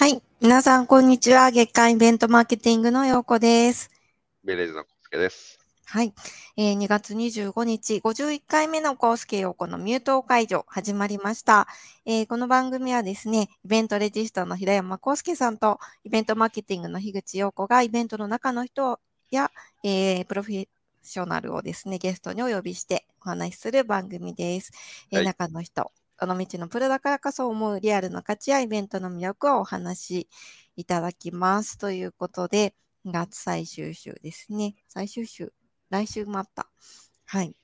はい。皆さん、こんにちは。月間イベントマーケティングのようこです。ベレーズのコスケです。はい。えー2月25日、51回目のコースケ陽子のミュート解除始まりました、えーこの番組はですね、イベントレジストの平山康介さんと、イベントマーケティングの樋口陽子がイベントの中の人や、えープロフェッショナルをですね、ゲストにお呼びしてお話しする番組です。え中の人、この道のプロだからこそ思うリアルな価値やイベントの魅力をお話しいただきます。ということで、2月最終週ですね。最終週、来週もあった。はい。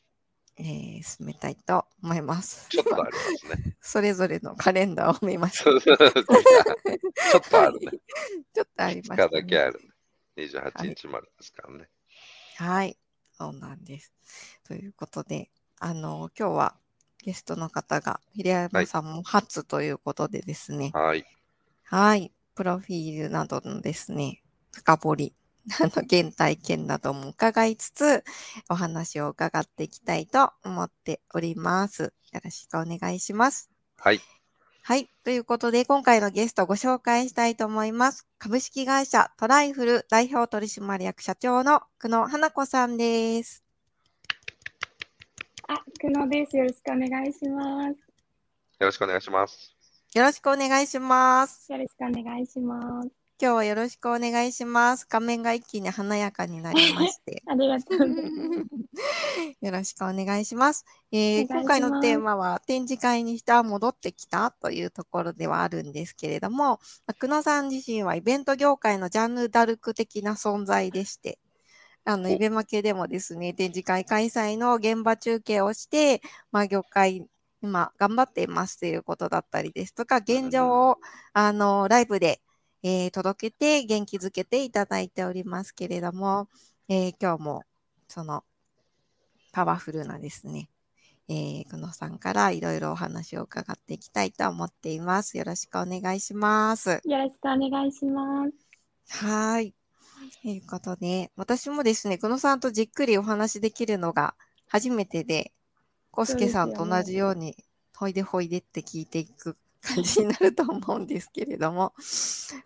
えー進めたいと思います。ちょっとありますね。それぞれのカレンダーを見ました。ちょっとあるね。ちょっとあり2ました、日だけあるね。28日までですからね。はい。そうなんです。ということで、あの、今日はゲストの方が、平山さんも初ということでですね、はい。はい。プロフィールなどのですね、深掘り、あの、原体験なども伺いつつ、お話を伺っていきたいと思っております。よろしくお願いします。はい。はい。ということで、今回のゲストをご紹介したいと思います。株式会社トライフル代表取締役社長の久野花子さんです。あ、久野です。よろしくお願いします。よろしくお願いします。よろしくお願いします。よろしくお願いします。今日はよろしくお願いします。画面が一気に華やかになりまして。ありがとうございます。よろしくお願いします。えーお願いします今回のテーマは展示会にしては戻ってきたというところではあるんですけれども、まあ久野さん自身はイベント業界のジャンヌ・ダルク的な存在でして、あの、おイベマケでもですね、展示会開催の現場中継をして、まあ、業界、今頑張っていますということだったりですとか、現状を、あの、ライブで、えー届けて元気づけていただいておりますけれども、えー今日もそのパワフルなですね、えー、久野さんからいろいろお話を伺っていきたいと思っています。よろしくお願いします。よろしくお願いします。はーい。ということで、私もですね、久野さんとじっくりお話できるのが初めてで、コスケさんと同じように、ほいでほいでって聞いていく感じになると思うんですけれども、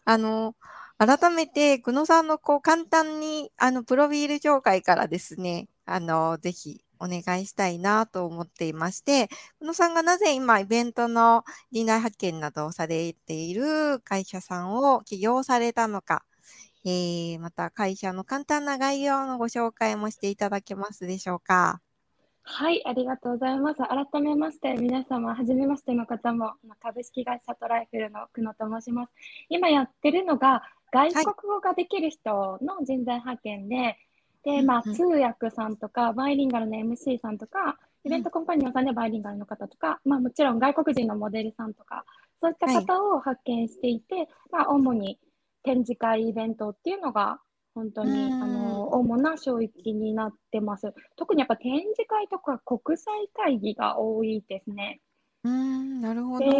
あの、改めて、久野さんのこう簡単に、あの、プロフィール紹介からですね、あの、ぜひお願いしたいなと思っていまして、久野さんがなぜ今イベントの人材派遣などをされている会社さんを起業されたのか、えー、また会社の簡単な概要のご紹介もしていただけますでしょうか？はい、ありがとうございます。改めまして、皆様、はじめましての方も、株式会社トライフルの久野と申します。今やってるのが、外国語ができる人の人材派遣で、で、まあ、通訳さんとか、バイリンガルの MC さんとか、イベントコンパニオンさんでバイリンガルの方とか、まあ、もちろん外国人のモデルさんとか、そういった方を派遣していて、まあ、主に展示会、イベントっていうのが、本当に、うんあの、主な領域になってます。特にやっぱ展示会とか国際会議が多いですね。うーん、なるほど。で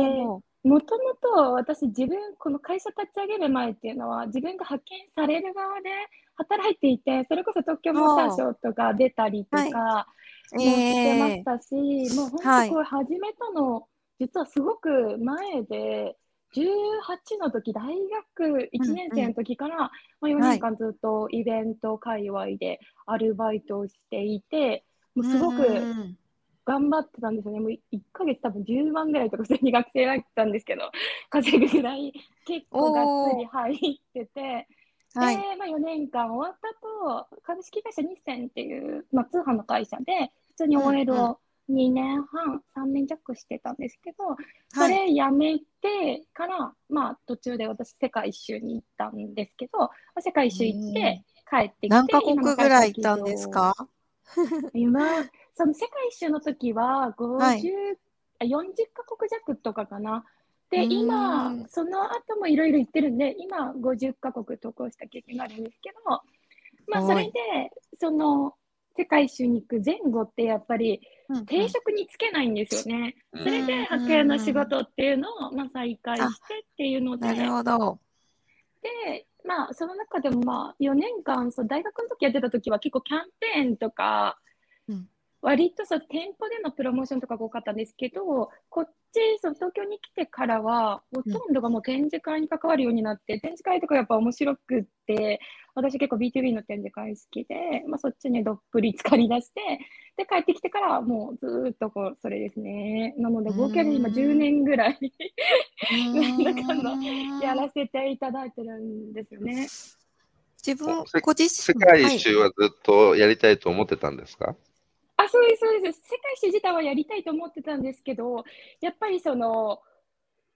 もともと私自分、この会社立ち上げる前っていうのは自分が派遣される側で働いていて、それこそ東京モーターショーとか出たりとかもしてましたし、もう本はい当これ始めたの、実はすごく前で、18の時、大学1年生の時から、まあ、4年間ずっとイベント界隈でアルバイトをしていて、もうすごくうん頑張ってたんですよね。もう1ヶ月多分10万ぐらいとか普通に学生だったんですけど、稼ぐぐらい結構がっつり入ってて、はい。で、まあ、4年間終わった後、株式会社日銭っていう、まあ、通販の会社で、普通に OL うんうん。を2年半、3年弱してたんですけど、そはい。れ辞めてから、まあ、途中で私、世界一周に行ったんですけど、まあ世界一周行って、帰ってきて、何カ国ぐらい行ったんですか？今、その世界一周の時は50、はい。あ40カ国弱とかかな。で、今、その後もいろいろ行ってるんで、今50カ国渡航した経験があるんですけど、まあ、はい。それで、その、世界一周に行く前後ってやっぱり定職につけないんですよね。うんそれで派遣の仕事っていうのを、まあ、再開してっていうので、なるほど。で、まあ、その中でも、まあ、4年間、そう大学の時やってた時は結構キャンペーンとか、うん割とそう店舗でのプロモーションとかが多かったんですけど、こっち、そう東京に来てからは、ほとんどがもう展示会に関わるようになって、展示会とかやっぱ面白くって、私結構 B2B の展示会好きで、まあ、そっちにどっぷり浸かり出して、で、帰ってきてからもうずーっとこう、それですね。なので、合計で今10年ぐらいなんだかんだやらせていただいてるんですよね。自分ご自世身界一周はずっとやりたいと思ってたんですか、あ、そうです、そうです。世界一周自体はやりたいと思ってたんですけど、やっぱりその、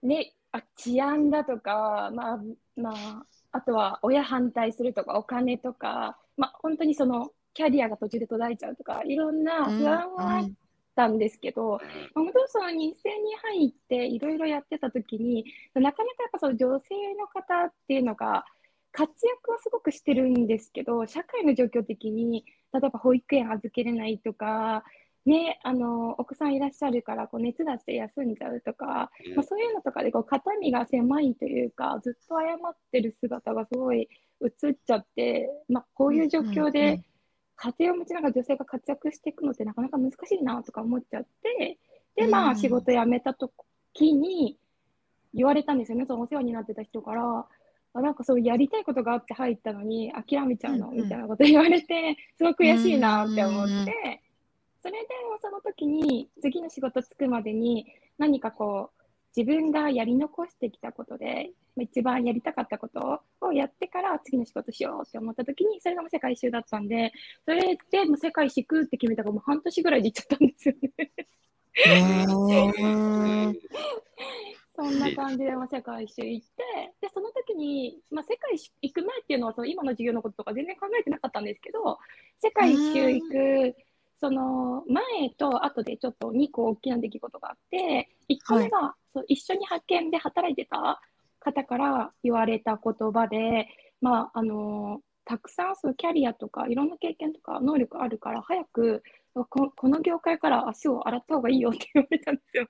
ね、あ治安だとか、まあ、まあ、あとは親反対するとか、お金とか、まあ、本当にその、キャリアが途中で途絶えちゃうとか、いろんな不安はあったんですけど、まあ、本当その日生に入っていろいろやってた時に、なかなかやっぱその女性の方っていうのが、活躍はすごくしてるんですけど、社会の状況的に、例えば保育園預けれないとか、ね、あのお子さんいらっしゃるからこう熱出して休んじゃうとか、まあ、そういうのとかでこう肩身が狭いというか、ずっと謝ってる姿がすごい映っちゃって、まあ、こういう状況で家庭を持ちながら女性が活躍していくのってなかなか難しいなとか思っちゃって、で、まあ、仕事辞めた時に言われたんですよね、そのお世話になってた人から。あなんかそうやりたいことがあって入ったのに諦めちゃうのうんうん。みたいなこと言われて、すごく悔しいなって思って、それでもその時に次の仕事つくまでに何かこう自分がやり残してきたことでまあ一番やりたかったことをやってから次の仕事しようって思った時にそれがもう世界一周だったんでそれでもう世界一周行くって決めたからもう半年ぐらいで行っちゃったんですよね。うんそんな感じで、まあ、世界一周行って、で、その時に、まあ、世界一周行く前っていうのは、その今の授業のこととか全然考えてなかったんですけど、世界一周行く、その前と後でちょっと2個大きな出来事があって、1個目が、そう一緒に派遣で働いてた方から言われた言葉で、まあ、あのたくさんそのキャリアとかいろんな経験とか能力あるから早くここの業界から足を洗った方がいいよって言われたんですよ。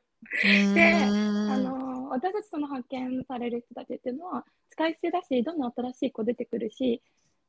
であの私たちその派遣される人たちっていうのは使い捨てだしどんどん新しい子出てくるし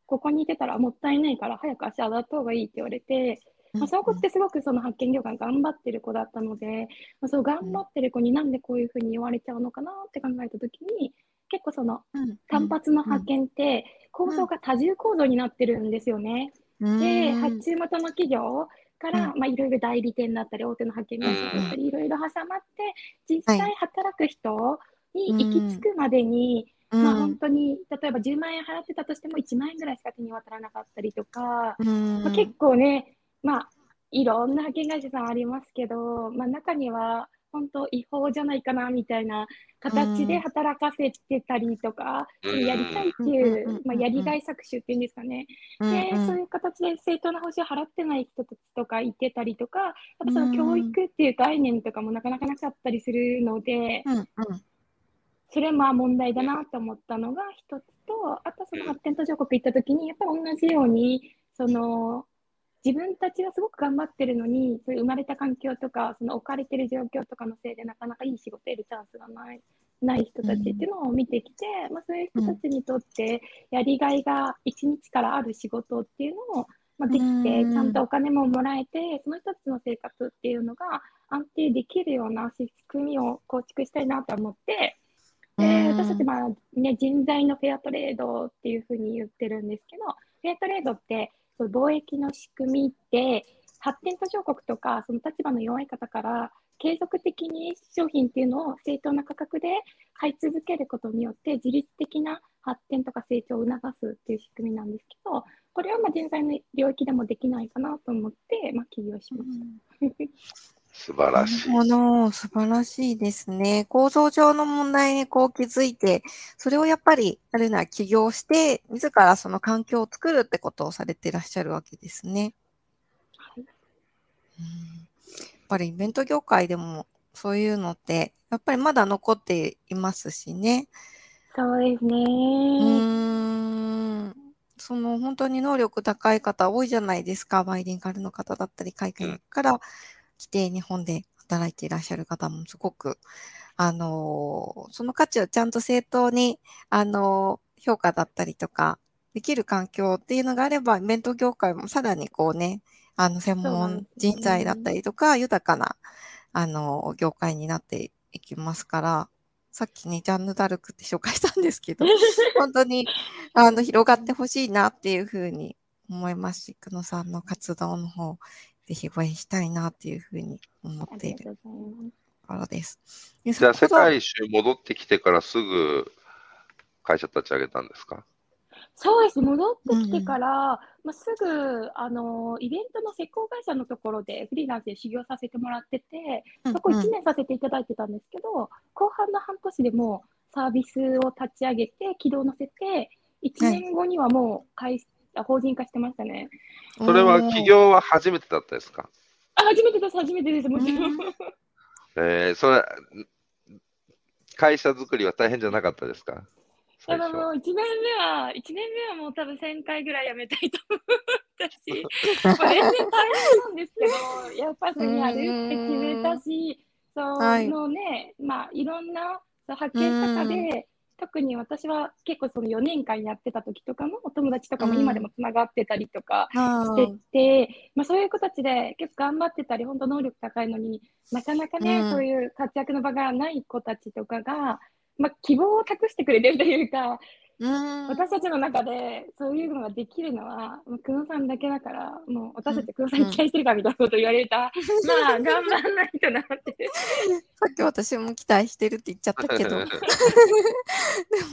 ここにいてたらもったいないから早く足洗った方がいいって言われて、まあ、その子ってすごくその派遣業界頑張ってる子だったので、まあ、そう頑張ってる子になんでこういうふうに言われちゃうのかなって考えた時に結構その単発の派遣って構造が多重構造になってるんですよね。で発注元の企業から、まあ、いろいろ代理店だったり大手の派遣会社だったりいろいろ挟まって実際働く人に行き着くまでに、まあ、本当に例えば10万円払ってたとしても1万円ぐらいしか手に渡らなかったりとか、まあ、結構ね、まあ、いろんな派遣会社さんありますけど、まあ、中には本当違法じゃないかなみたいな形で働かせてたりとか、やりたいっていう、まあ、やりがい搾取っていうんですかね、でそういう形で正当な報酬を払ってない人たちとかいてたりとか、あとその教育っていう概念とかもなかなかなかったりするので、それはまあ問題だなと思ったのが一つと、あとその発展途上国行った時に、やっぱり同じように、その自分たちはすごく頑張ってるのに、そういう生まれた環境とか、その置かれてる状況とかのせいで、なかなかいい仕事得るチャンスがないない人たちっていうのを見てきて、うん、まあ、そういう人たちにとって、やりがいが一日からある仕事っていうのを、まあ、できて、ちゃんとお金ももらえて、その人たちの生活っていうのが安定できるような仕組みを構築したいなと思って、で私たち、まあね、人材のフェアトレードっていうふうに言ってるんですけど、フェアトレードって、貿易の仕組みって発展途上国とかその立場の弱い方から継続的に商品っていうのを正当な価格で買い続けることによって自律的な発展とか成長を促すっていう仕組みなんですけどこれはまあ人材の領域でもできないかなと思って、まあ、起業しました。素晴らしい。なるほど。素晴らしいですね。構造上の問題にこう気づいて、それをやっぱり、あるいは起業して、自らその環境を作るってことをされていらっしゃるわけですね。はい、うん、やっぱりイベント業界でもそういうのって、やっぱりまだ残っていますしね。そうですね。うん。その本当に能力高い方多いじゃないですか。バイリンガルの方だったり、海外から来て日本で働いていらっしゃる方もすごく、あの、その価値をちゃんと正当に、あの、評価だったりとか、できる環境っていうのがあれば、イベント業界もさらにこうね、あの、専門人材だったりとか、豊かな、あの、業界になっていきますから、さっきね、ジャンヌ・ダルクって紹介したんですけど、本当に、あの、広がってほしいなっていうふうに思いますし、久野さんの活動の方、ぜひ応援したいなっていうふうに思あっているです。でじゃあ、世界一周戻ってきてからすぐ会社立ち上げたんですか？そうです。戻ってきてから、まあ、すぐ、あの、イベントの施工会社のところでフリーランスで修行させてもらってて、そこ1年させていただいてたんですけど、後半の半年でもうサービスを立ち上げて、軌道乗せて、1年後にはもう会あ法人化してましたね。それは起業は初めてだったですか？あ、初めてです、初めてです、もちろん。うん。えー、それ、会社作りは大変じゃなかったですか？最初でももう1年目は、1年目はもう多分1000回ぐらいやめたいと思ったし、まあ全然大変なんですけど、やっぱりやるって決めたし、そはい。のね、まあいろんなそう発見した中で、特に私は結構その4年間やってた時とかもお友達とかも今でもつながってたりとかあしてーて、まあ、そういう子たちで結構頑張ってたり本当能力高いのになかなかね、うん。そういう活躍の場がない子たちとかが、まあ、希望を託してくれてるというか、うん私たちの中でそういうのができるのは、もう久野さんだけだから、もう私たち久野さんに期待してるからみたいなこと言われた、まあ、頑張らないとなって。さっき私も期待してるって言っちゃったけど、で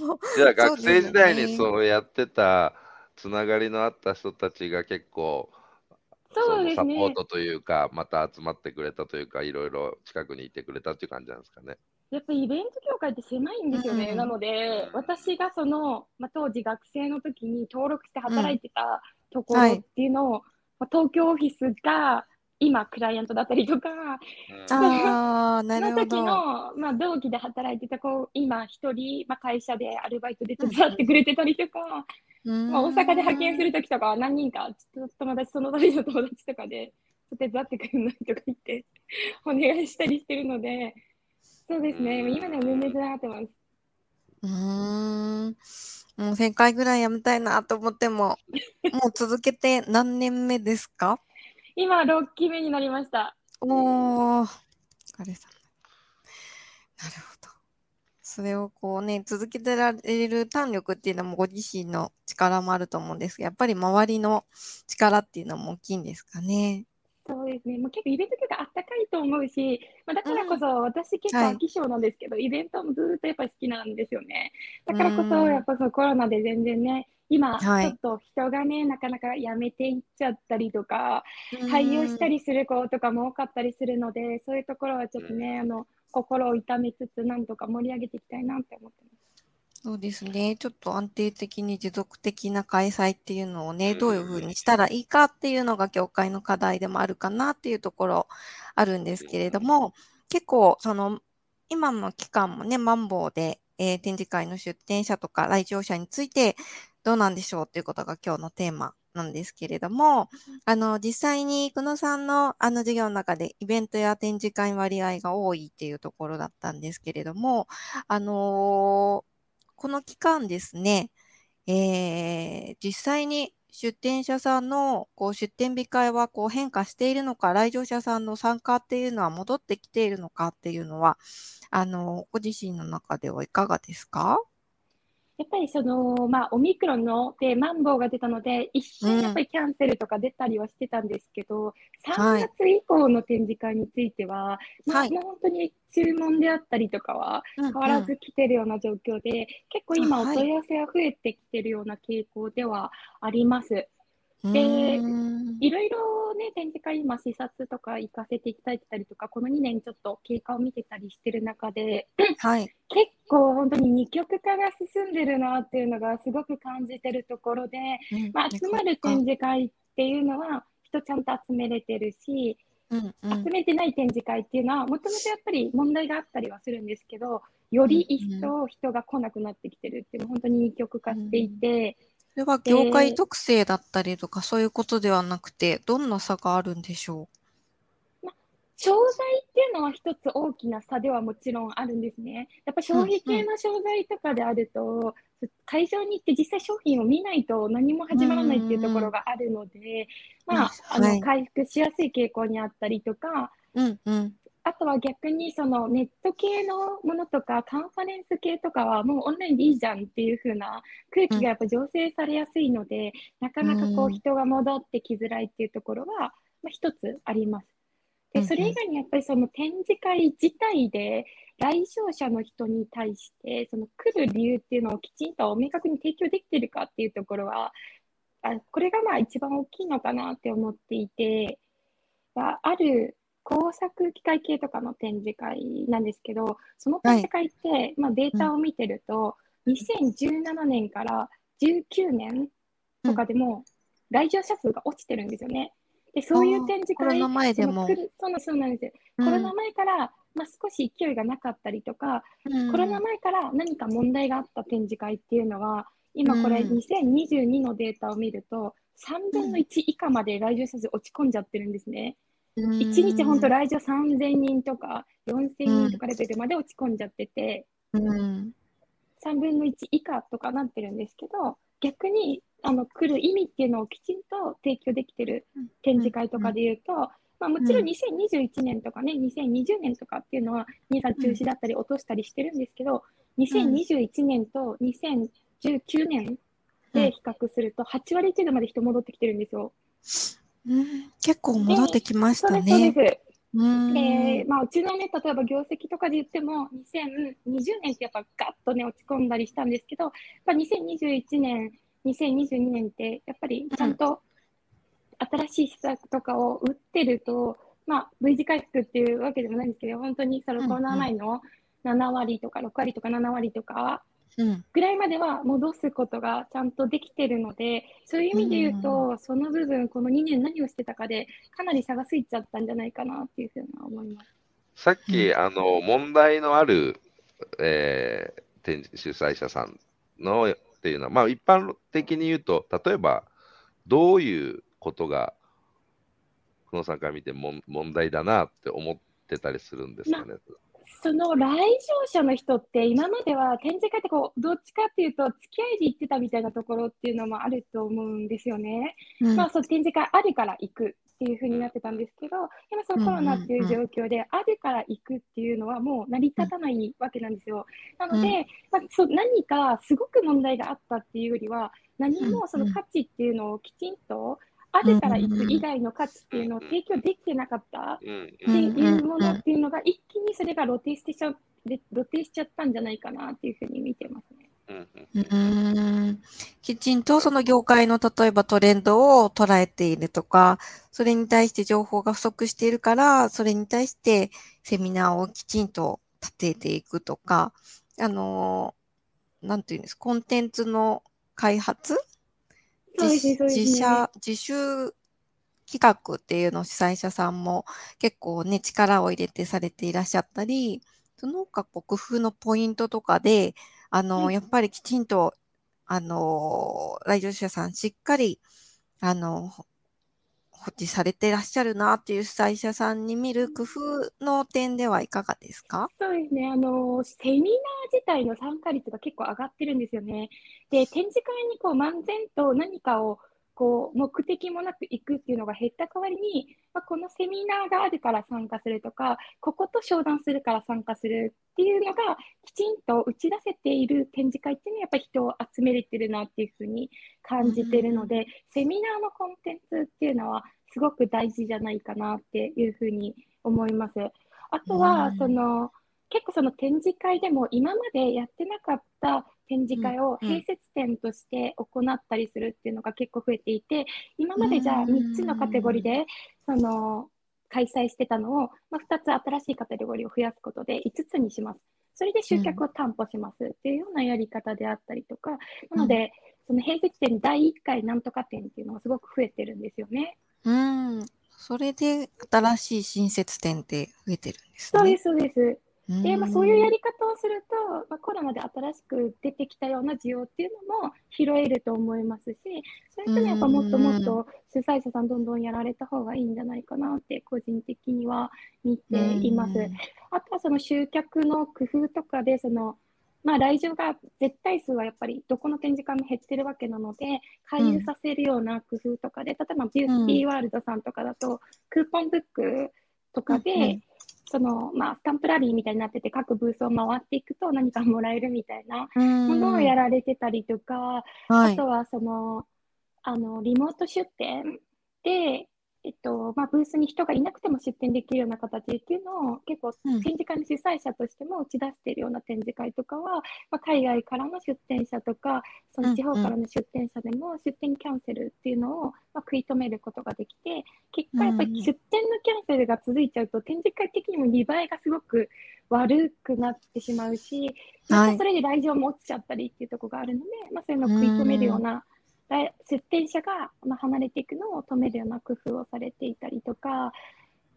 も、じゃあ学生時代にそうやってたつながりのあった人たちが結構そうですね。のサポートというか、また集まってくれたというか、いろいろ近くにいてくれたっていう感じなんですかね。やっぱりイベント業界って狭いんですよね。うんなので、私がその、まあ、当時学生の時に登録して働いてたところはい。っていうのを、まあ、東京オフィスが今クライアントだったりとか、ああ、なるその時。の、まあ、同期で働いてた子、今一人、まあ、会社でアルバイトで手伝ってくれてたりとか、まあ、大阪で派遣する時とかは何人か、ちょっと友達、その時の友達とかで、手伝ってくれないとか言って、お願いしたりしてるので、そうですね、今でも全然つながってます。うーん。もう1000回ぐらいやめたいなと思っても、もう続けて何年目ですか？今、6期目になりました。おー、お疲れ様。なるほど。それをこうね、続けてられる胆力っていうのもご自身の力もあると思うんですが、やっぱり周りの力っていうのも大きいんですかね？そうですね、もう結構イベントとかあったかいと思うし、まあ、だからこそ私結構はい。飽き性なんですけど、イベントもずーっとやっぱり好きなんですよね。だからこうん。そ、やっぱそのコロナで全然ね、今、ちはい。ょっと人がね、なかなか辞めていっちゃったりとか、廃業したりする子とかも多かったりするので、そういうところはちょっとね、あの心を痛めつつ、なんとか盛り上げていきたいなって思ってます。そうですね。ちょっと安定的に持続的な開催っていうのをね、うんどういうふうにしたらいいかっていうのが業界の課題でもあるかなっていうところあるんですけれども、結構その今の期間もね、マンボウで、えー展示会の出展者とか来場者についてどうなんでしょうっていうことが今日のテーマなんですけれども、あの、実際に久野さんのあの授業の中でイベントや展示会割合が多いっていうところだったんですけれども、あのーこの期間ですね、えー実際に出店者さんのこう出店日会はこう変化しているのか、来場者さんの参加っていうのは戻ってきているのかっていうのは、あのご自身の中ではいかがですか？やっぱりその、まあ、オミクロンので、マンボウが出たので、一瞬やっぱりキャンセルとか出たりはしてたんですけど、はい。3月以降の展示会については、まあ、本当に注文であったりとかは変変わらず来てるような状況で、結構今、お問い合わせが増えてきてるような傾向ではあります。うでいろいろね、展示会、今、視察とか行かせていただいてたりとか、この2年ちょっと経過を見てたりしてる中で、はい。結構本当に二極化が進んでるなっていうのがすごく感じてるところで、まあ、集まる展示会っていうのは人ちゃんと集めれてるし、うんうん。集めてない展示会っていうのはもともとやっぱり問題があったりはするんですけどより一層人が来なくなってきてるっていうのは本当に二極化していて、それは業界特性だったりとか、そういうことではなくて、どんな差があるんでしょ商材っていうのは一つ大きな差ではもちろんあるんですね。やっぱ消費系の商材とかであると、会場に行って実際商品を見ないと何も始まらないっていうところがあるので、まあ、あの、回復しやすい傾向にあったりとか、うんうん。あとは逆にそのネット系のものとかカンファレンス系とかはもうオンラインでいいじゃんっていう風な空気がやっぱ醸成されやすいので、なかなかこううん人が戻ってきづらいっていうところは、まあ、一つあります。で、うんうん。それ以外にやっぱりその展示会自体で来場者の人に対してその来る理由っていうのをきちんと明確に提供できてるかっていうところは、あこれがまあ一番大きいのかなって思っていて、あある工作機械系とかの展示会なんですけど、その展示会って、まあ、データを見てると、2017年から19年とかでも来場者数が落ちてるんですよね。で、そういう展示会、コロナ前でもその来るそうなんで。コロナ前から、まあ、少し勢いがなかったりとか、うんコロナ前から何か問題があった展示会っていうのは、今これうん2022のデータを見ると、3分の1以下まで来場者数落ち込んじゃってるんですね。うん。1日本当来場3000人とか4000人とかレベルまで落ち込んじゃってて、うん。3分の1以下とかなってるんですけど、逆にあの来る意味っていうのをきちんと提供できてる展示会とかで言うと、まあ、もちろん2021年とかね、2020年とかっていうのは、皆さん中止だったり落としたりしてるんですけど、2021年と2019年で比較すると、8割程度まで人戻ってきてるんですよ。うん結構戻ってきましたね。うんで、まあ、うちのね、例えば業績とかで言っても、2020年ってやっぱガッとね、落ち込んだりしたんですけど、やっぱ2021年、2022年って、やっぱりちゃんと新しい施策とかを打ってると、まあ、V 字回復っていうわけでもないんですけど、本当にそのコロナ前の7割とか6割とか7割とかうんぐらいまでは戻すことがちゃんとできてるので、そういう意味で言うと、その部分、この2年何をしてたかで、かなり差がついちゃったんじゃないかなっていうふうには思います。さっき、うんあの問題のある、えー展示主催者さんのっていうのは、まあ、一般的に言うと、例えばどういうことが、久野さんから見ても問題だなって思ってたりするんですかね？その来場者の人って今までは展示会ってこうどっちかっていうと付き合いで行ってたみたいなところっていうのもあると思うんですよね。うんまあそう展示会あるから行くっていう風になってたんですけど今そのコロナっていう状況であるから行くっていうのはもう成り立たないわけなんですよ。なので、まあ、そう何かすごく問題があったっていうよりは何もその価値っていうのをきちんとあるから以外の価値っていうのを提供できてなかった？うんっていうものっていうのが一気にそれが露呈してちゃ露呈しちゃったんじゃないかなっていうふうに見てますね。うん。うーん。きちん。とその業界の例えばトレンドを捉えているとか、それに対して情報が不足しているから、それに対してセミナーをきちん。と立てていくとか、あのーなん。ていうん。です、コンテンツの開発自社、自主企画っていうのを主催者さんも結構ね、力を入れてされていらっしゃったり、その他こう工夫のポイントとかで、あの、はい。やっぱりきちんと、あの、来場者さんしっかり、あの、ほ保持されてらっしゃるなっていう主催者さんに見る工夫の点ではいかがですか？そうですね、あのセミナー自体の参加率が結構上がってるんですよね。で、展示会にこう漫然と何かをこう目的もなく行くっていうのが減った代わりに、まあ、このセミナーがあるから参加するとか、ここと商談するから参加するっていうのがきちんと打ち出せている展示会っていうのはやっぱり人を集めれてるなっていうふうに感じてるので、セミナーのコンテンツっていうのはすごく大事じゃないかなっていうふうに思います。あとは、うん結構その展示会でも今までやってなかった展示会をうん併設展として行ったりするっていうのが結構増えていて、今までじゃあうん3つのカテゴリーでその開催してたのを、まあ、2つ新しいカテゴリーを増やすことで5つにします。それで集客を担保しますっていうようなやり方であったりとか、なので、その併設展第1回なんとか展っていうのがすごく増えてるんですよね。うん。それで新しい新設店って増えてるんですね。そうです、そうです。で、まあ、そういうやり方をすると、まあ、コロナで新しく出てきたような需要っていうのも拾えると思いますし、そういうやっぱもっともっと主催者さんどんどんやられた方がいいんじゃないかなって個人的には見ています。あとはその集客の工夫とかで、そのまあ、来場が絶対数はやっぱりどこの展示会も減ってるわけなので、回遊させるような工夫とかで、例えばビューティーワールドさんとかだと、クーポンブックとかで、そのまあ、スタンプラリーみたいになってて、各ブースを回っていくと何かもらえるみたいなものをやられてたりとか、あとはそのあのリモート出店で、えっとまあ、ブースに人がいなくても出店できるような形っていうのを結構展示会の主催者としても打ち出しているような展示会とかは、まあ、海外からの出店者とかその地方からの出店者でも出店キャンセルっていうのを、まあ、食い止めることができて結果やっぱり出店のキャンセルが続いちゃうと展示会的にも見栄えがすごく悪くなってしまうし、まあ、それで来場も落ちちゃったりっていうところがあるので、まあ、そういうのを食い止めるような出店者が、ま離れていくのを止めるような工夫をされていたりとか、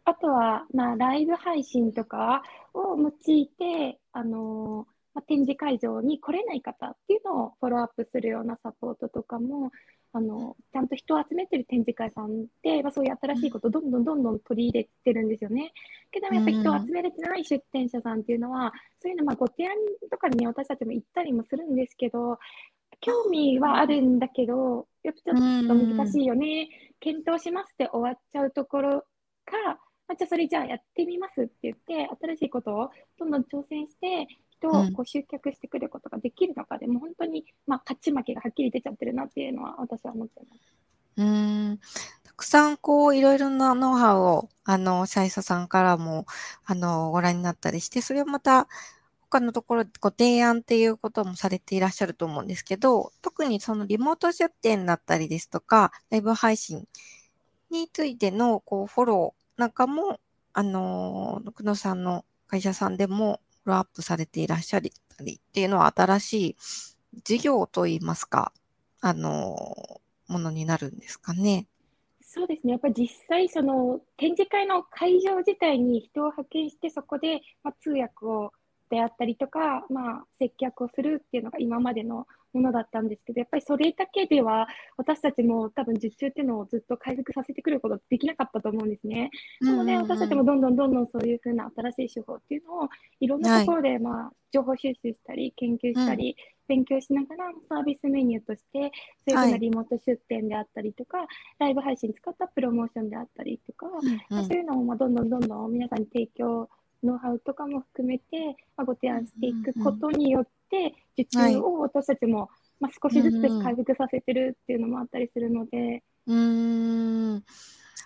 あとは、まあ、ライブ配信とかを用いて、あのまあ、展示会場に来れない方っていうのをフォローアップするようなサポートとかも、あのちゃんと人を集めてる展示会さんで、まあ、そういう新しいことをどんどんどんどん取り入れてるんですよね。けどやっぱり人を集めれてない出店者さんっていうのは、そういうのまあご提案とかにね、私たちも行ったりもするんですけど、興味はあるんだけど、やっぱちょっと難しいよね、検討しますって終わっちゃうところか、あじゃあそれじゃあやってみますって言って、新しいことをどんどん挑戦して、人をこう集客してくることができるのかで、うん、もう本当に、まあ、勝ち負けがはっきり出ちゃってるなっていうのは私は思ってます。うん。たくさんこういろいろなノウハウをあの社員さんからもあのご覧になったりしてそれをまた他のところご提案っていうこともされていらっしゃると思うんですけど、特にそのリモート出店だったりですとか、ライブ配信についてのこうフォローなんかも、あの、久野さんの会社さんでもフォローアップされていらっしゃったりっていうのは新しい事業といいますか、あの、ものになるんですかね。そうですね、やっぱり実際、その展示会の会場自体に人を派遣して、そこで、ま通訳をであったりとか、まあ、接客をするっていうのが今までのものだったんですけど、やっぱりそれだけでは私たちも多分受注っていうのをずっと回復させてくることできなかったと思うんですね。なので私たちもどんどんどんどんそういうふうな新しい手法っていうのをいろんなところで、まあ、情報収集したり研究したり、勉強しながらサービスメニューとしてそういうふうなリモート出店であったりとか、はい、ライブ配信使ったプロモーションであったりとか、そういうのをまあどんどんどんどん皆さんに提供ノウハウとかも含めて、まあ、ご提案していくことによって、受注を私たちも、まあ、少しずつ回復させてるっていうのもあったりするので。うん。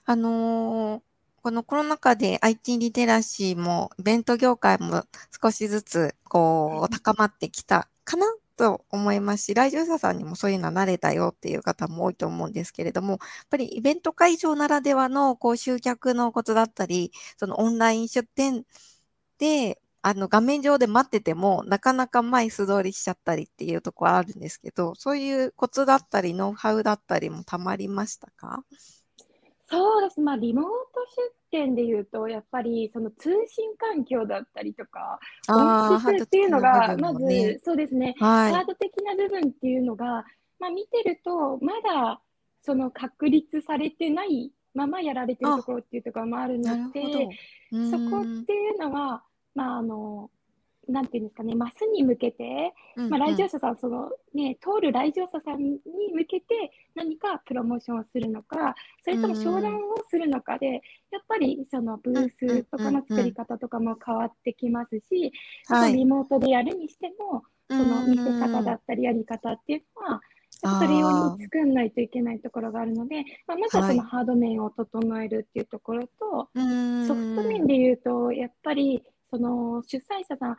あのー、このコロナ禍で IT リテラシーもイベント業界も少しずつこう高まってきたかなと思いますし、来場者さんにもそういうのは慣れたよっていう方も多いと思うんですけれども、やっぱりイベント会場ならではのこう集客のコツだったり、そのオンライン出店で、あの画面上で待ってても、なかなか前素通りしちゃったりっていうところあるんですけど、そういうコツだったり、ノウハウだったりもたまりましたか？そうです。まあ、リモート出店で言うと、やっぱりその通信環境だったりとか、音質っていうのが、まず、そうですね、はい、ハード的な部分っていうのが、まあ、見てると、まだその確立されてないままやられてるところっていうところもあるので、そこっていうのは、まあ、あの、なんていうんですかね、マスに向けて、うんうん、まあ、来場者さん、そのね、通る来場者さんに向けて何かプロモーションをするのか、それとも商談をするのかで、やっぱりそのブースとかの作り方とかも変わってきますし、あとリモートでやるにしても、その見せ方だったりやり方っていうのは、それ用に作んないといけないところがあるので、まあ、まずはそのハード面を整えるっていうところと、はい、ソフト面で言うと、やっぱりその主催者さん、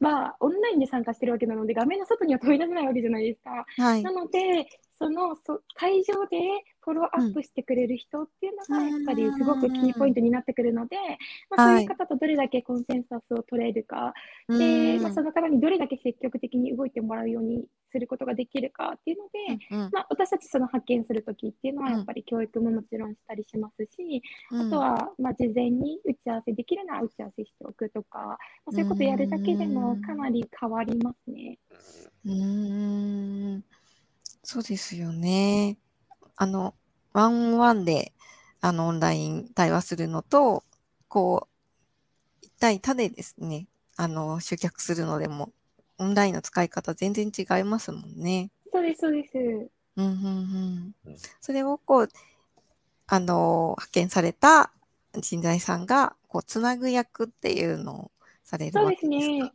まあ、オンラインで参加してるわけなので、画面の外には飛び出せないわけじゃないですか。はい、なので、そのそ会場でフォローアップしてくれる人っていうのが、やっぱりすごくキーポイントになってくるので、まあ、そういう方とどれだけコンセンサスを取れるか、はい、でまあ、その方にどれだけ積極的に動いてもらうようにすることができるかっていうので、うんうん。まあ、私たちその派遣するときっていうのはうん。やっぱり教育ももちろんしたりしますし、うん。あとはまあ事前に打ち合わせできるなら打ち合わせしておくとか、まあ、そういうことやるだけでもかなり変わりますね。うーん。そうですよね。あの、ワンワンで、あの、オンライン対話するのと、こう、一対他でですね、あの、集客するのでも、オンラインの使い方全然違いますもんね。そうです、そうです。うん、うん、うんうん。それをこう、あの、派遣された人材さんが、こう、つなぐ役っていうのをされるそうですわけですか。ね。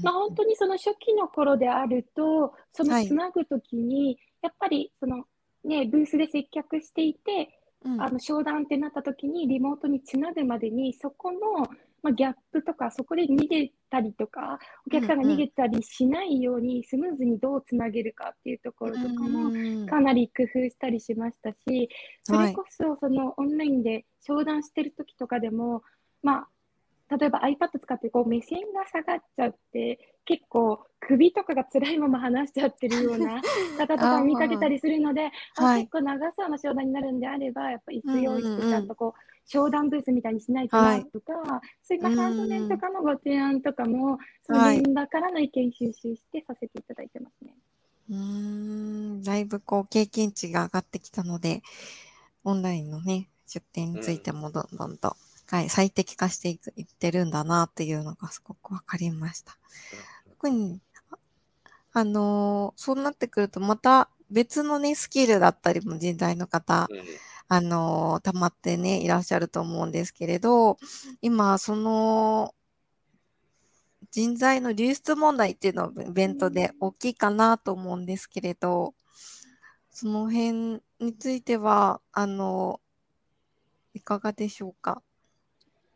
まあ、本当にその初期の頃であると、そのはいつなぐときに、やっぱりその、ね、ブースで接客していて、うん、あの商談ってなったときに、リモートにつなぐまでに、そこの、まあ、ギャップとか、そこで逃げたりとか、お客さんが逃げたりしないように、スムーズにどうつなげるかっていうところとかも、うんかなり工夫したりしましたし、それこそそのオンラインで商談してる時とかでも、まあ、例えば iPad 使ってこう目線が下がっちゃって、結構首とかが辛いまま話しちゃってるような 方とかを見かけたりするので、あはい。結構長さの商談になるんであれば、やっぱ椅子用意してちゃんとこう、商談ブースみたいにしないとなとか、そういったハード面とかのご提案とかも、そのはい現場からの意見収集してさせていただいてますね。うーん、だいぶこう経験値が上がってきたので、オンラインのね、出店についてもどんどんと、はい、最適化していくいってるんだなっていうのがすごくわかりました。特に、ああのーそうなってくるとまた別のね、スキルだったりも人材の方、うんあのー溜まってね、いらっしゃると思うんですけれど、今、その、人材の流出問題っていうのをイベントで大きいかなと思うんですけれど、その辺については、あの、いかがでしょうか？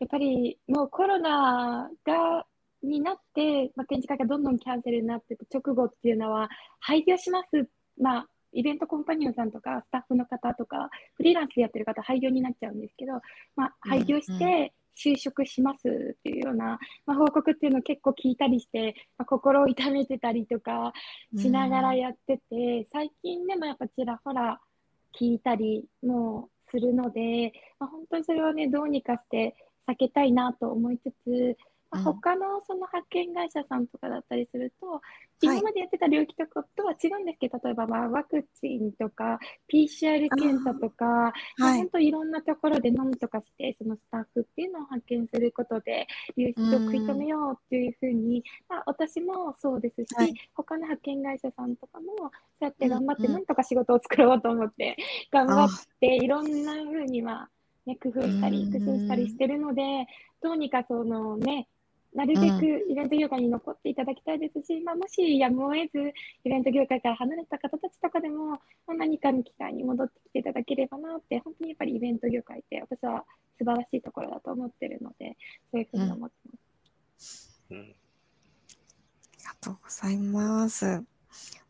やっぱりもうコロナがになって、まあ、展示会がどんどんキャンセルになってた直後っていうのは、廃業します、まあ、イベントコンパニオンさんとか、スタッフの方とか、フリーランスでやってる方、廃業になっちゃうんですけど、まあ、廃業して就職しますっていうような、まあ、報告っていうのを結構聞いたりして、まあ、心を痛めてたりとかしながらやってて、最近でもやっぱちらほら聞いたりもするので、まあ、本当にそれをね、どうにかして避けたいなと思いつつ、まあうん。他のその派遣会社さんとかだったりすると、今までやってた領域とかとは違うんですけど、例えばまあワクチンとか PCR 検査とか、本当いろんなところで何とかして、そのスタッフっていうのを派遣することで、流出を食い止めようっていうふうに、まあ、私もそうですし、はい。他の派遣会社さんとかも、そうやって頑張って、うん。うんなんとか仕事を作ろうと思って、頑張って、いろんなふうには、ね、工夫したり、うん工夫したりしてるので、どうにかそのね、なるべくイベント業界に残っていただきたいですし、まあ、もしやむを得ず、イベント業界から離れた方たちとかでも、まあ、何かの機会に戻ってきていただければなって、本当にやっぱりイベント業界って私は素晴らしいところだと思ってるので、そういうふうに思ってます。うんありがとうございます。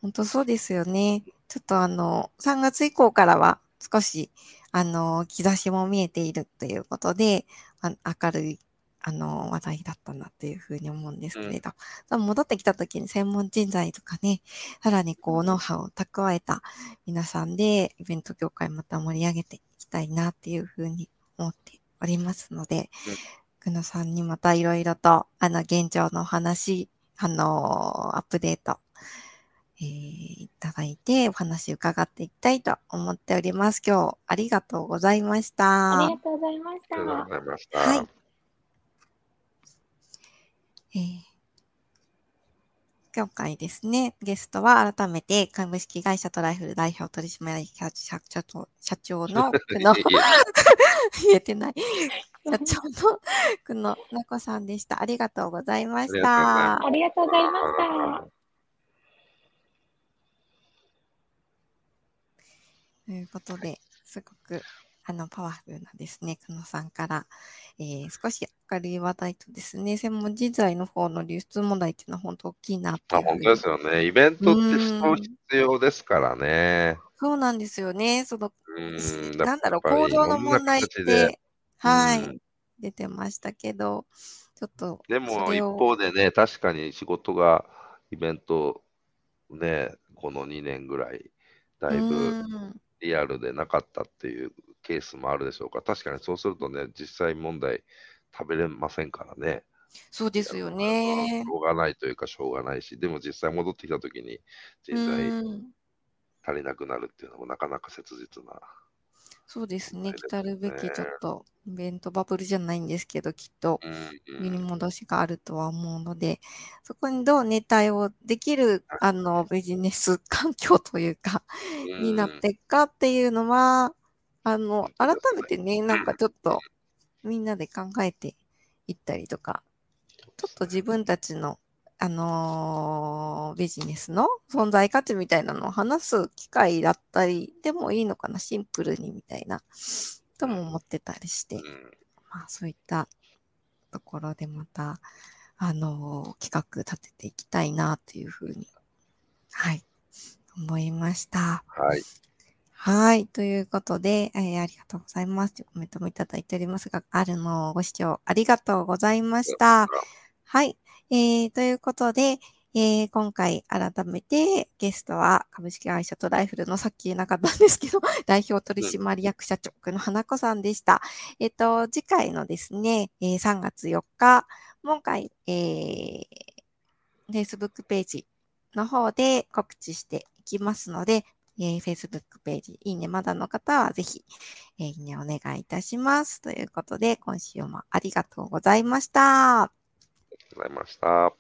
本当そうですよね。ちょっとあの、3月以降からは少し、あの、兆しも見えているということで、あ明るい、あの、話題だったなっていうふうに思うんですけれど、多分戻ってきた時に専門人材とかね、さらにこう、ノウハウを蓄えた皆さんで、イベント業界また盛り上げていきたいなっていうふうに思っておりますので、久野さんにまたいろいろと、あの、現状のお話、あの、アップデート、えーだいて、お話伺っていきたいと思っております。今日、ありがとうございました。ありがとうございました。はいえー今回ですね、ゲストは改めて株式会社トライフル代表取締役社長と社長の久野、言えてない、社長の久野なこさんでした。ありがとうございましたあ。りがとうございました。ということで、すごくあのパワフルなですね、久野さんから、えー少し明るい話題とですね、専門人材の方の流出問題っていうのは本当大きいなっていあうふうに本当ですよね。イベントって人必要ですからね。そうなんですよね。その、うん。なんだろう、行動の問題って、はい、うん出てましたけど、ちょっと、でも一方でね、確かに仕事がイベントね、この2年ぐらい、だいぶうんリアルでなかったっていうケースもあるでしょうから、確かにそうするとね、実際問題食べれませんからね。そうですよしね。ょうがないというか、しょうがないし、でも実際戻ってきたときに人う材ん足りなくなるっていうのもなかなか切実な。そうですね。来たるべきねちょっとイベントバブルじゃないんですけど、きっと。うん揺り戻しがあるとは思うので、そこにどうね、対応できる、あの、ビジネス環境というか、うん。になっていくかっていうのは、あの、改めてね、なんかちょっとみんなで考えていったりとか、ちょっと自分たちの、あのービジネスの存在価値みたいなのを話す機会だったりでもいいのかな、シンプルにみたいな、とも思ってたりして、うんまあそういったところでまた、あのー企画立てていきたいなというふうに、はい、思いました。はい。はい。ということで、えーありがとうございます。コメントもいただいておりますが、あるのをご視聴ありがとうございました。はい。えー、ということで、えー今回改めてゲストは株式会社トライフルのさっき言えなかったんですけど、代表取締役社長の花子さんでした。えっ、と、次回のですね、えー3月4日、今回、えー、Facebook ページの方で告知していきますので、えー Facebook ページ、いいねまだの方はぜひ、えーいいねお願いいたします。ということで、今週もありがとうございました。ありがとうございました。